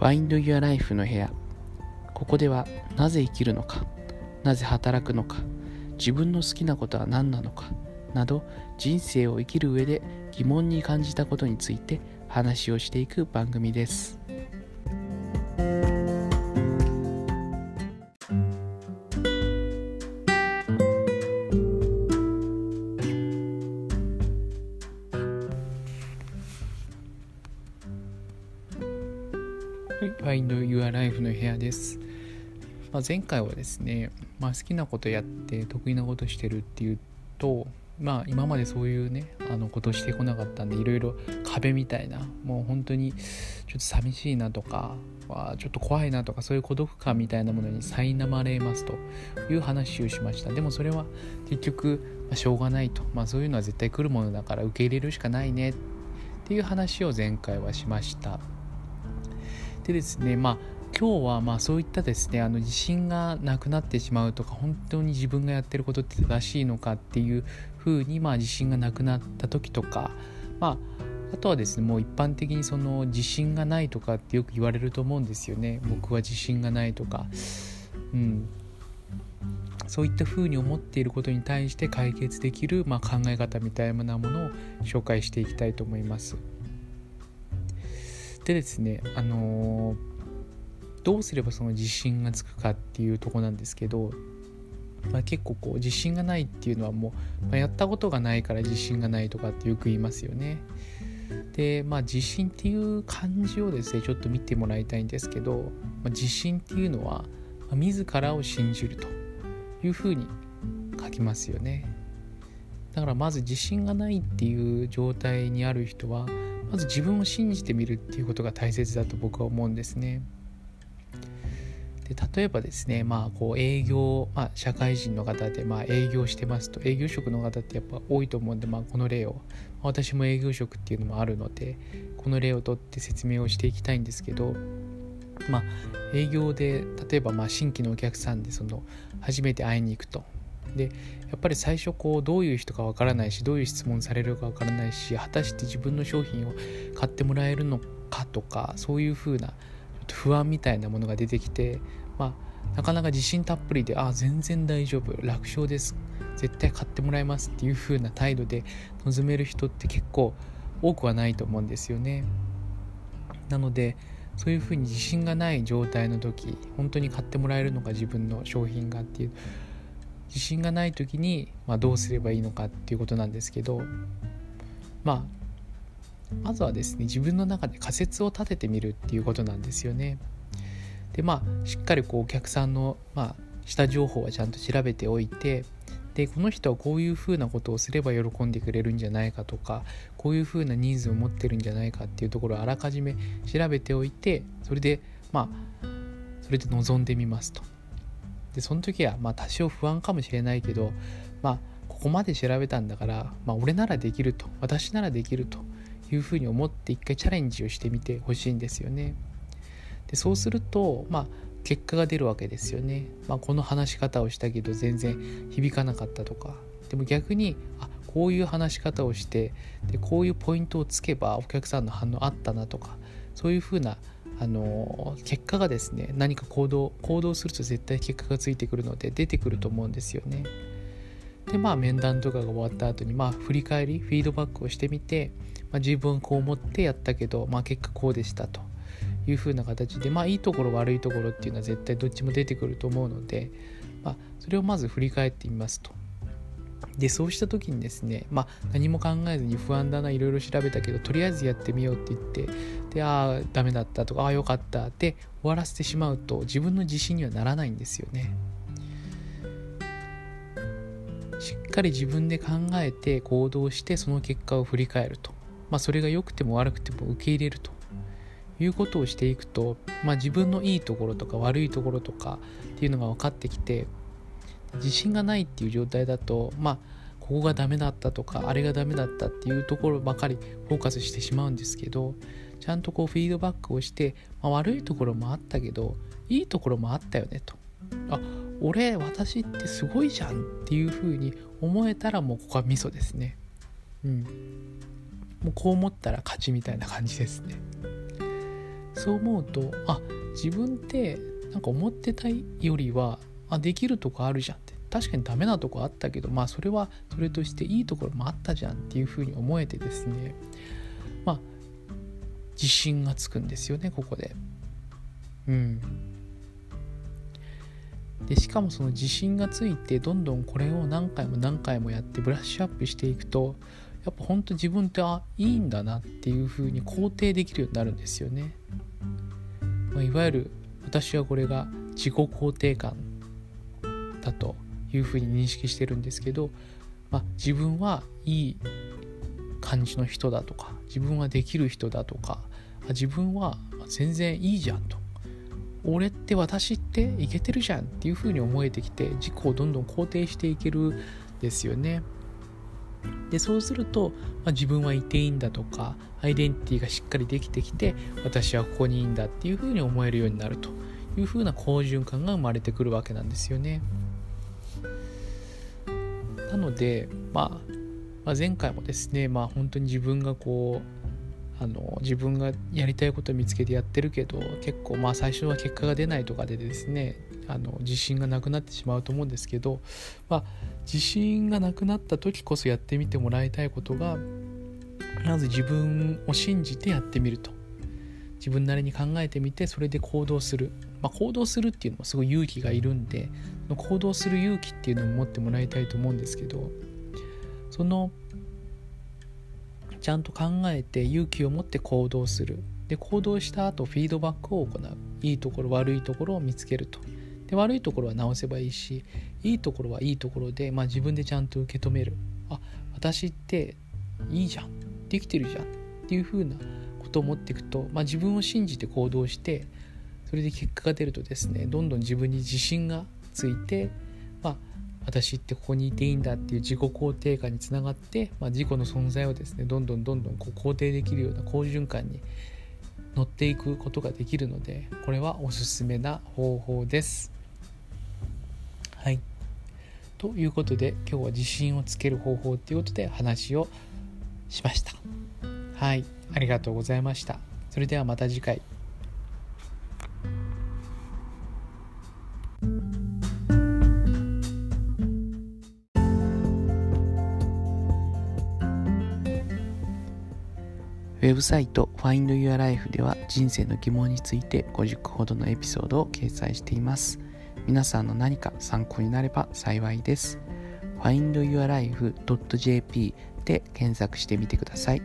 Find Your Life の部屋ここではなぜ生きるのかなぜ働くのか自分の好きなことは何なのかなど人生を生きる上で疑問に感じたことについて話をしていく番組です。Find Your Life の部屋です。まあ、前回はですね、まあ、好きなことやって得意なことしてるっていうと、まあ、今までそういうねあのことしてこなかったんでいろいろ壁みたいなもう本当にちょっと寂しいなとかちょっと怖いなとかそういう孤独感みたいなものに苛まれますという話をしました。でもそれは結局、まあ、しょうがないと、まあ、そういうのは絶対来るものだから受け入れるしかないねっていう話を前回はしました。でですねまあ今日はまあそういったですねあの自信がなくなってしまうとか本当に自分がやってることって正しいのかっていうふうにまあ自信がなくなった時とかまああとはですねもう一般的にその自信がないとかってよく言われると思うんですよね。僕は自信がないとか。うん。そういったふうに思っていることに対して解決できる、まあ、考え方みたいなものを紹介していきたいと思います。でですねあのー、どうすればその自信がつくかっていうとこなんですけど、まあ、結構こう自信がないっていうのはもう、まあ、やったことがないから自信がないとかってよく言いますよね。でまあ自信っていう漢字をですねちょっと見てもらいたいんですけど、まあ、自信っていうのは、自らを信じるというふうに書きますよね。だからまず自信がないっていう状態にある人はまず自分を信じてみるっていうことが大切だと僕は思うんですね。で例えばですね、まあ、こう営業、まあ、社会人の方でまあ営業してますと営業職の方ってやっぱ多いと思うんで、まあ、この例を私も営業職っていうのもあるのでこの例をとって説明をしていきたいんですけど、まあ、営業で例えばまあ新規のお客さんでその初めて会いに行くとでやっぱり最初こうどういう人かわからないしどういう質問されるかわからないし果たして自分の商品を買ってもらえるのかとかそういうふうなちょっと不安みたいなものが出てきてまあなかなか自信たっぷりであ全然大丈夫楽勝です絶対買ってもらいますっていう風な態度で臨める人って結構多くはないと思うんですよね。なのでそういうふうに自信がない状態の時本当に買ってもらえるのか自分の商品がっていう自信がない時に、まあ、どうすればいいのかっていうことなんですけどまあまずはですね自分の中で仮説を立ててみるっていうことなんですよね。でまあしっかりこうお客さんの、まあ、下情報はちゃんと調べておいてでこの人はこういうふうなことをすれば喜んでくれるんじゃないかとかこういうふうなニーズを持ってるんじゃないかっていうところをあらかじめ調べておいてそれでまあそれで臨んでみますと。でその時はまあ多少不安かもしれないけどまあここまで調べたんだから、まあ、俺ならできると私ならできるというふうに思って一回チャレンジをしてみてほしいんですよね。でそうするとまあ結果が出るわけですよね。まあ、この話し方をしたけど全然響かなかったとかでも逆にあこういう話し方をしてでこういうポイントをつけばお客さんの反応あったなとかそういうふうなあの結果がですね何か行動行動すると絶対結果がついてくるので出てくると思うんですよね。でまあ面談とかが終わった後にまあ振り返りフィードバックをしてみて、まあ、自分こう思ってやったけど、まあ、結果こうでしたというふうな形でまあいいところ悪いところっていうのは絶対どっちも出てくると思うので、まあ、それをまず振り返ってみますと。でそうした時にですね、まあ、何も考えずに不安だないろいろ調べたけどとりあえずやってみようって言ってでああダメだったとかああよかった。って終わらせてしまうと自分の自信にはならないんですよね。しっかり自分で考えて行動してその結果を振り返ると、まあ、それが良くても悪くても受け入れると。いうことをしていくと、まあ、自分のいいところとか悪いところとかっていうのが分かってきて自信がないっていう状態だとまあここがダメだったとかあれがダメだったっていうところばかりフォーカスしてしまうんですけどちゃんとこうフィードバックをして、まあ、悪いところもあったけどいいところもあったよねと。あ俺私ってすごいじゃんっていうふうに思えたらもうここはミソですね。うん。もうこう思ったら勝ちみたいな感じですね。そう思うとあ自分ってなんか思ってたよりはあできるとこあるじゃん。確かにダメなとこあったけどまあそれはそれとしていいところもあったじゃんっていうふうに思えてですね。まあ自信がつくんですよねここで。うん。でしかもその自信がついてどんどんこれを何回も何回もやってブラッシュアップしていくとやっぱ本当自分ってあいいんだなっていうふうに肯定できるようになるんですよね、まあ、いわゆる私はこれが自己肯定感だと。いうふうに認識してるんですけど、まあ、自分はいい感じの人だとか自分はできる人だとか自分は全然いいじゃんと。俺って私っていけてるじゃんっていう風に思えてきて自己をどんどん肯定していけるんですよね。でそうすると、まあ、自分はいていいんだとかアイデンティティがしっかりできてきて私はここにいいんだっていう風に思えるようになるという風な好循環が生まれてくるわけなんですよね。なので、まあ、まあ、前回もですねまあ本当に自分がこうあの自分がやりたいことを見つけてやってるけど結構まあ最初は結果が出ないとかでですねあの自信がなくなってしまうと思うんですけど、まあ、自信がなくなった時こそやってみてもらいたいことがまず自分を信じてやってみると。自分なりに考えてみてそれで行動する、まあ、行動するっていうのもすごい勇気がいるんで行動する勇気っていうのも持ってもらいたいと思うんですけどそのちゃんと考えて勇気を持って行動する。で行動した後フィードバックを行う。いいところ悪いところを見つけると。で悪いところは直せばいいしいいところはいいところで、まあ、自分でちゃんと受け止める。あ私っていいじゃん。できてるじゃん。っていう風なとを持っていくと、まあ、自分を信じて行動してそれで結果が出るとですねどんどん自分に自信がついて、まあ、私ってここにいていいんだっていう自己肯定感につながって、まあ、自己の存在をですねどんどんどんどんこう肯定できるような好循環に乗っていくことができるのでこれはおすすめな方法です。はいということで今日は自信をつける方法っていうことで話をしました。はいありがとうございました。それではまた次回。ウェブサイト Find Your Life では人生の疑問について50個ほどのエピソードを掲載しています。皆さんの何か参考になれば幸いです。findyourlife.jp で検索してみてください。